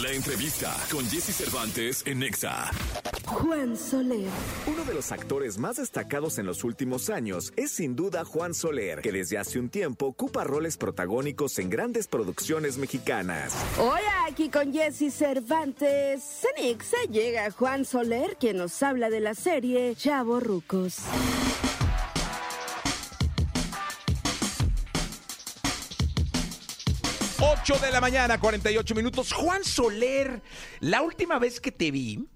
La entrevista con Jesse Cervantes en Nexa. Juan Soler. Uno de los actores más destacados en los últimos años es sin duda Juan Soler, que desde hace un tiempo ocupa roles protagónicos en grandes producciones mexicanas. Hoy aquí con Jesse Cervantes. En Nexa llega Juan Soler, quien nos habla de la serie Chavo Rucos. 8 de la mañana, 48 minutos. Juan Soler, la última vez que te vi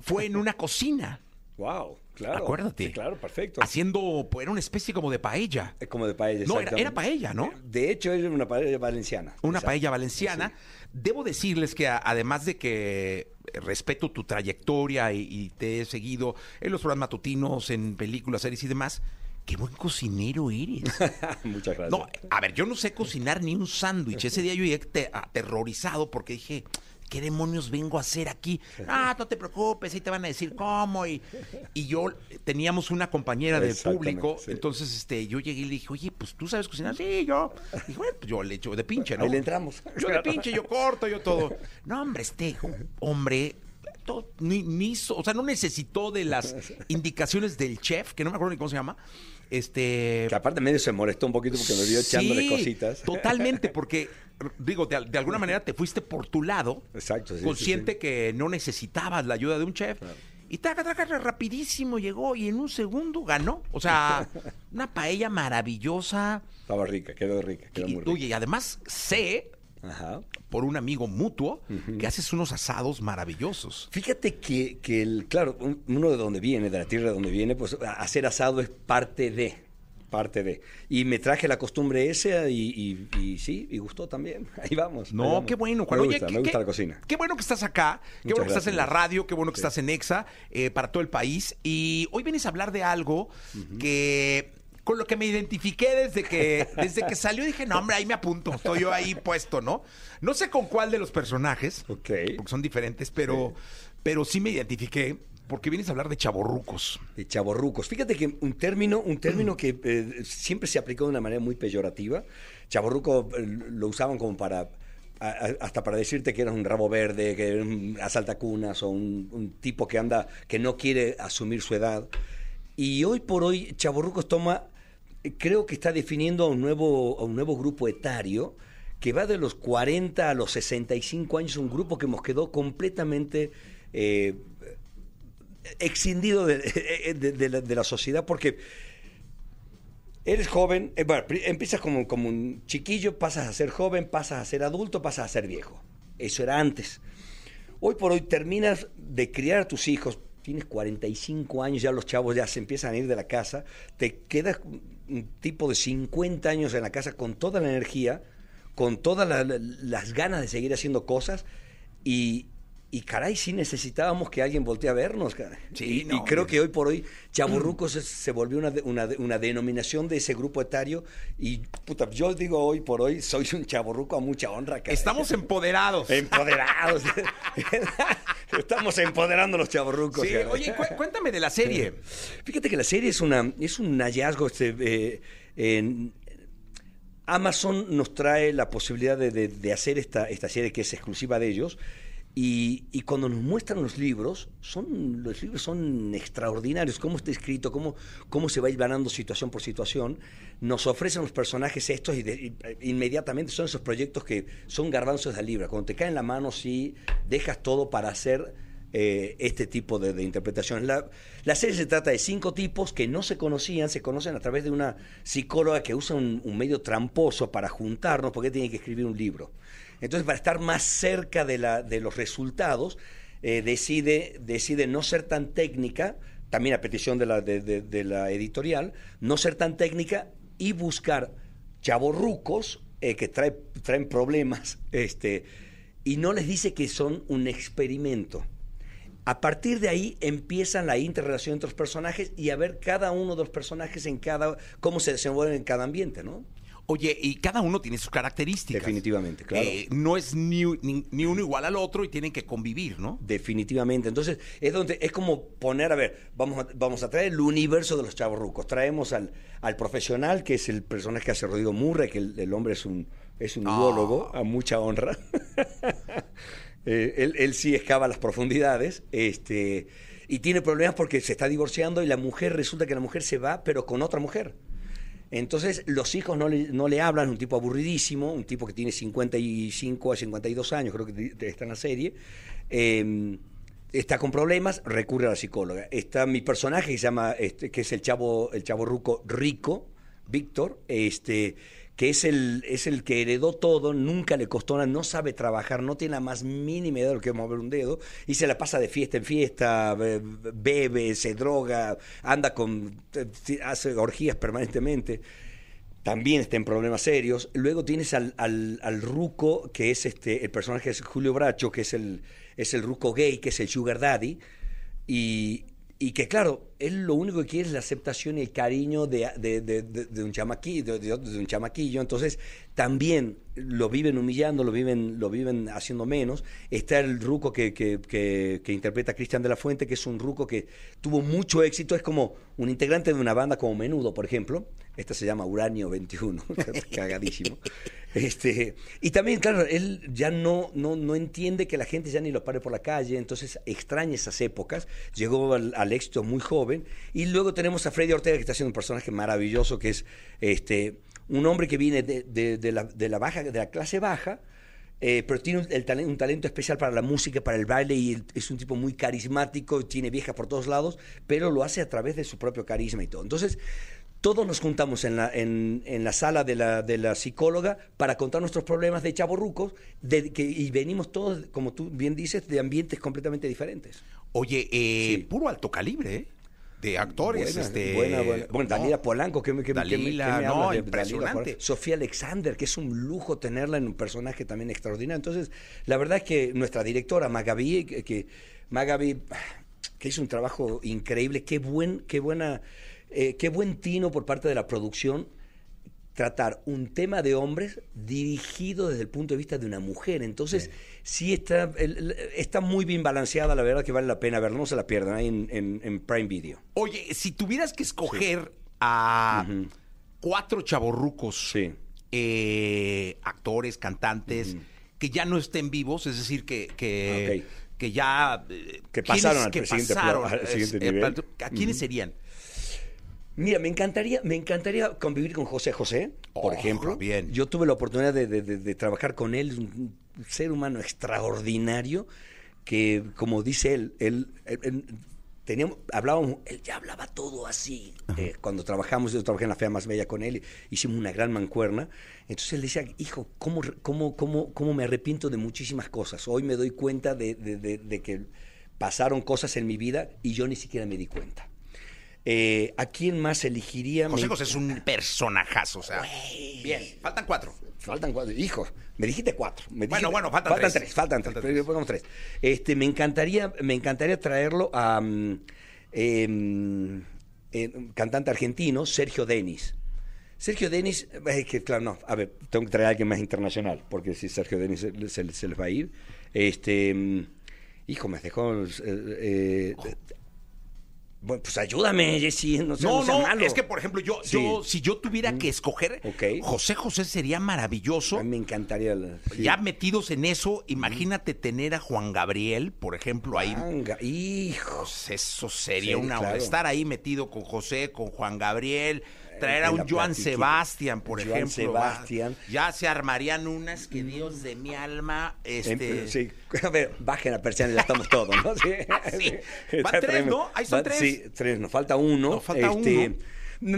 fue en una cocina. Wow, claro. Acuérdate. Sí, claro, perfecto. Haciendo, pues, era una especie como de paella. Es como de paella. No, era, era paella, ¿no? De hecho, es una paella valenciana. Una Exacto. paella valenciana. Debo decirles que además de que respeto tu trayectoria y, y te he seguido en los programas matutinos, en películas, series y demás, qué buen cocinero eres. Muchas gracias. No, a ver, yo no sé cocinar ni un sándwich. Ese día yo llegué te- aterrorizado porque dije, ¿qué demonios vengo a hacer aquí? Ah, no te preocupes, ahí te van a decir cómo. Y, y yo teníamos una compañera del público, sí. entonces este, yo llegué y le dije, oye, pues tú sabes cocinar. Sí, yo. Dije, bueno, pues yo le echo de pinche, ¿no? Ahí le entramos. Yo de pinche, yo corto, yo todo. No, hombre, este hombre. Ni, ni hizo- o sea, no necesitó de las indicaciones del chef, que no me acuerdo ni cómo se llama. Este. Que aparte medio se molestó un poquito porque me vio echándole Sí, cositas. Totalmente, porque, digo, de, de alguna manera te fuiste por tu lado, Exacto, sí, consciente sí, que no necesitabas la ayuda de un chef. Y taca, taca, rapidísimo llegó y en un segundo ganó. O sea, una paella maravillosa. Estaba rica, quedó rica, quedó Y, muy rica. oye, y además sé, Ajá. por un amigo mutuo, que haces unos asados maravillosos. Fíjate que, que el, claro, un- uno de donde viene, de la tierra de donde viene, pues hacer asado es parte de, parte de. Y me traje la costumbre esa y, y- y sí, y gustó también. Ahí vamos. ahí No, vamos. qué bueno, Juan. Me gusta, qué- me gusta qué- la cocina. Qué bueno que estás acá, qué Muchas bueno que estás en la radio, qué bueno que Sí. estás en EXA, eh, para todo el país. Y hoy vienes a hablar de algo que con lo que me identifiqué desde que, desde que salió dije, no, hombre, ahí me apunto, estoy yo ahí puesto, ¿no? No sé con cuál de los personajes, Ok. porque son diferentes, pero, pero sí me identifiqué porque vienes a hablar de chaborrucos. de chaborrucos. Fíjate que un término, un término que eh, siempre se aplicó de una manera muy peyorativa. Chaborruco eh, lo usaban como para hasta para decirte que eras un rabo verde, que eres un asaltacunas o un, un tipo que anda que no quiere asumir su edad. Y hoy por hoy Chaborrucos toma eh, creo que está definiendo a un nuevo a un nuevo grupo etario que va de los 40 a los 65 años, un grupo que nos quedó completamente eh, excindido de, de- la, sociedad porque eres joven, eh, empiezas como, como un chiquillo, pasas a ser joven, pasas a ser adulto, pasas a ser viejo. Eso era antes. Hoy por hoy terminas de criar a tus hijos, tienes 45 años, ya los chavos ya se empiezan a ir de la casa, te quedas un tipo de 50 años en la casa con toda la energía, con todas la- la- las ganas de seguir haciendo cosas y, y caray, sí necesitábamos que alguien voltee a vernos. caray. Sí, y, no, y creo que hoy por hoy Chaburrucos se, se volvió una, una, una denominación de ese grupo etario y puta, yo digo hoy por hoy soy un chaburruco a mucha honra. caray. Estamos empoderados. empoderados. Estamos empoderando a los chaburrucos. Sí, oye, cu- cuéntame de la serie. Fíjate que la serie es una es un hallazgo. Este, eh, en- Amazon nos trae la posibilidad de, de- de hacer esta, esta serie que es exclusiva de ellos. Y, y cuando nos muestran los libros, son, los libros son extraordinarios. Cómo está escrito, cómo, cómo se va hilvanando situación por situación. Nos ofrecen los personajes estos y, de- y, eh, inmediatamente son esos proyectos que son garbanzos de libra. Cuando te caen en la mano, sí, dejas todo para hacer eh, este tipo de, de interpretaciones. La, la serie se trata de cinco tipos que no se conocían, se conocen a través de una psicóloga que usa un, un medio tramposo para juntarnos porque tiene que escribir un libro. Entonces, para estar más cerca de, la, de los resultados, eh, decide, decide no ser tan técnica, también a petición de la, de, la editorial, no ser tan técnica y buscar chavorrucos eh, que trae- traen problemas este, y no les dice que son un experimento. A partir de ahí empiezan la interrelación entre los personajes y a ver cada uno de los personajes en cada cómo se desenvuelven en cada ambiente, ¿no? Oye, y cada uno tiene sus características. Definitivamente, claro. Eh, no es ni, ni- ni uno igual al otro y tienen que convivir, ¿no? Definitivamente. Entonces, es donde es como poner, a ver, vamos a, vamos a traer el universo de los chavos rucos. Traemos al, al profesional, que es el personaje que hace Rodrigo Murray, que el, el hombre es un, es un Ah. biólogo, a mucha honra. Eh, él, él sí excava las profundidades. Este, y tiene problemas porque se está divorciando y la mujer, resulta que la mujer se va, pero con otra mujer. Entonces los hijos no le, no le hablan, un tipo aburridísimo, un tipo que tiene 55 a 52 años, creo que está en la serie. Eh, está con problemas, recurre a la psicóloga. Está mi personaje que se llama, este, que es el chavo, el chavo ruco rico, Víctor, este, que es el, es el que heredó todo, nunca le costó nada, no sabe trabajar, no tiene la más mínima idea de lo que es mover un dedo, y se la pasa de fiesta en fiesta, be- bebe, se droga, anda con, hace orgías permanentemente también está en problemas serios. Luego tienes al, al, al Ruco, que es este, el personaje es Julio Bracho, que es el, es el Ruco gay, que es el Sugar Daddy, y, y que claro, él lo único que quiere es la aceptación y el cariño de, de, de, un, chamaquillo, de, un chamaquillo. Entonces, también lo viven humillando, lo viven, lo viven haciendo menos. Está el ruco que, que, que, que interpreta Cristian de la Fuente, que es un ruco que tuvo mucho éxito, es como un integrante de una banda como Menudo, por ejemplo. Esta se llama Uranio 21, cagadísimo. Este, y también, claro, él ya no, no, no entiende que la gente ya ni lo pare por la calle, entonces extraña esas épocas. Llegó al, éxito muy joven. Y luego tenemos a Freddy Ortega, que está haciendo un personaje maravilloso, que es este, un hombre que viene de, de- la, de la baja, de la clase baja, eh, pero tiene un, el talen- un talento especial para la música, para el baile, y es un tipo muy carismático, tiene viejas por todos lados, pero lo hace a través de su propio carisma y todo. Entonces, todos nos juntamos en la, en, en la sala de la, de la psicóloga para contar nuestros problemas de chavorrucos, de, que, y venimos todos, como tú bien dices, de ambientes completamente diferentes. Oye, eh, Sí. puro alto calibre, ¿eh? De actores, Buena, este... buena, buena. Bueno, no. Dalila Polanco, que me, que, me- que me- Dalila, no, de Dalila impresionante. Sofía Alexander, que es un lujo tenerla en un personaje también extraordinario. Entonces, la verdad es que nuestra directora, Magaby, que, que Magaby, que hizo un trabajo increíble, qué buen, qué buena, eh, qué buen tino por parte de la producción tratar un tema de hombres dirigido desde el punto de vista de una mujer. Entonces, sí, está, está muy bien balanceada, la verdad que vale la pena verla, no se la pierdan ahí en, en- en Prime Video. Oye, si tuvieras que escoger a cuatro chavorrucos, Sí. eh, actores, cantantes, que ya no estén vivos, es decir, que, que, Ok. que ya... eh, Que ¿quiénes pasaron al que siguiente pasaron, al siguiente eh, nivel. ¿A quiénes serían? Mira, me encantaría, me encantaría convivir con José José, por Oh, ejemplo. bien. Yo tuve la oportunidad de, de- de- de trabajar con él, un ser humano extraordinario, que como dice él, él, él- él- teníamos, hablábamos, él ya hablaba todo así. Eh, cuando trabajamos, yo trabajé en la Fea Más Bella con él, hicimos una gran mancuerna. Entonces él decía, hijo, ¿cómo, cómo, cómo, cómo me arrepiento de muchísimas cosas? Hoy me doy cuenta de que pasaron cosas en mi vida y yo ni siquiera me di cuenta. Eh, ¿A quién más elegiría? José José es un personajazo, o sea... Bien, faltan cuatro. Faltan cuatro. Hijos, me dijiste cuatro. Me Bueno, dijiste- bueno, faltan tres. tres. Faltan tres. Faltan tres. pongamos tres. Este, me encantaría, me encantaría traerlo a mm, em, eh, cantante argentino, Sergio Denis. Sergio Denis, es que claro, no, a ver, tengo que traer a alguien más internacional, porque si Sergio Denis se, se- se les va a ir. Este, mm, hijo, me dejó. eh, eh, bueno, pues ayúdame, Jessy, no, sé, No, no, sea no, malo. es que por ejemplo, yo, Sí. yo si yo tuviera que escoger, Ok. José José sería maravilloso. A mí me encantaría. la- sí. Ya metidos en eso, imagínate tener a Juan Gabriel, por ejemplo, ahí. Manga, hijo. Pues eso sería Sí, una claro. estar ahí metido con José, con Juan Gabriel, traer a un la Joan. Sebastián, por Joan ejemplo. va. Sebastián. Ya se armarían unas que Dios de mi alma, este Em, Sí, a ver, bajen la persiana y ya estamos todos, ¿no? Sí. Sí. Van tres, tremendo. ¿no? Ahí son Va- tres. Sí, tres, nos falta uno. Nos falta Este, uno.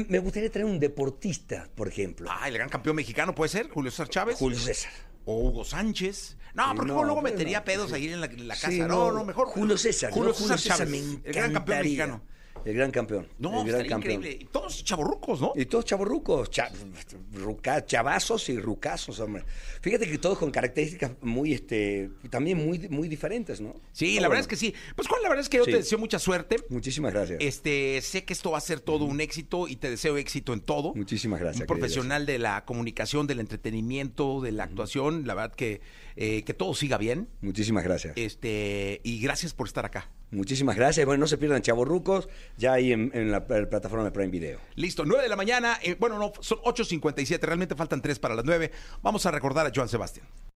Me gustaría traer un deportista, por ejemplo. Ah, el gran campeón mexicano puede ser, Julio César Chávez. Julio César. O Hugo Sánchez. No, porque no, luego metería no, pedos ahí en la, en la casa. Sí, no, no, mejor. Julio César. Julio yo, César, Chávez, me el gran campeón mexicano. El gran campeón. No, el gran estaría campeón. increíble. Y todos chavorrucos, ¿no? Y todos chavorrucos, cha- ruca- chavazos y rucazos, hombre. Fíjate que todos con características muy, este, también muy, muy diferentes, ¿no? Sí, la verdad es que sí. Pues Juan, la verdad es que yo Sí. te deseo mucha suerte. Muchísimas gracias. Este, sé que esto va a ser todo un éxito y te deseo éxito en todo. Muchísimas gracias, Un profesional de la comunicación, del entretenimiento, de la actuación. La verdad que, eh, que todo siga bien. Muchísimas gracias. Este, y gracias por estar acá. Muchísimas gracias. Bueno, no se pierdan Chavorrucos, ya ahí en, la plataforma de Prime Video. Listo, 9 de la mañana. eh, bueno, no, son 8.57. Realmente faltan 3 para las 9. Vamos a recordar a Joan Sebastián.